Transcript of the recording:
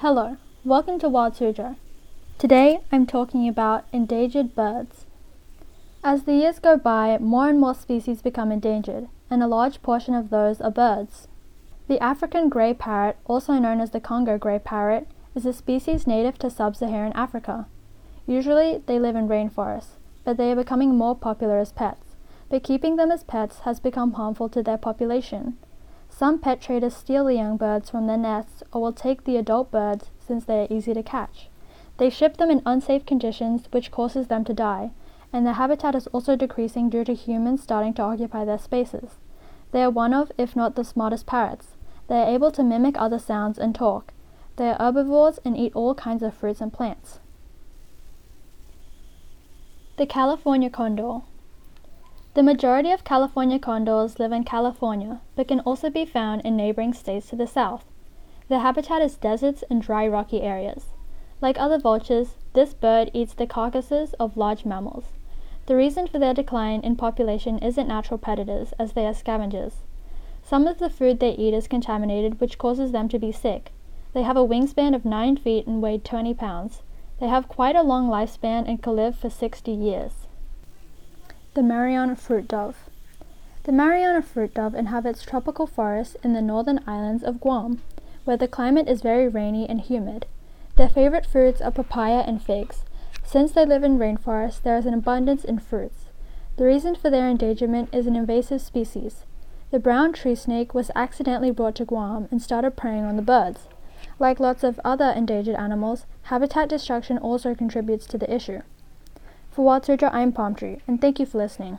Hello, welcome to Wild Suzhou. Today I'm talking about endangered birds. As the years go by, more and more species become endangered, and a large portion of those are birds. The African grey parrot, also known as the Congo grey parrot, is a species native to sub Saharan Africa. Usually they live in rainforests, but they are becoming more popular as pets. But keeping them as pets has become harmful to their population. Some pet traders steal the young birds from their nests or will take the adult birds since they are easy to catch. They ship them in unsafe conditions, which causes them to die, and their habitat is also decreasing due to humans starting to occupy their spaces. They are one of, if not the smartest parrots. They are able to mimic other sounds and talk. They are herbivores and eat all kinds of fruits and plants. The California Condor the majority of California condors live in California, but can also be found in neighboring states to the south. Their habitat is deserts and dry rocky areas. Like other vultures, this bird eats the carcasses of large mammals. The reason for their decline in population isn't natural predators, as they are scavengers. Some of the food they eat is contaminated, which causes them to be sick. They have a wingspan of 9 feet and weigh 20 pounds. They have quite a long lifespan and can live for 60 years. The Mariana fruit dove. The Mariana fruit dove inhabits tropical forests in the northern islands of Guam, where the climate is very rainy and humid. Their favorite fruits are papaya and figs. Since they live in rainforests, there is an abundance in fruits. The reason for their endangerment is an invasive species. The brown tree snake was accidentally brought to Guam and started preying on the birds. Like lots of other endangered animals, habitat destruction also contributes to the issue. For Wild Suzhou, I'm Palm Tree, and thank you for listening.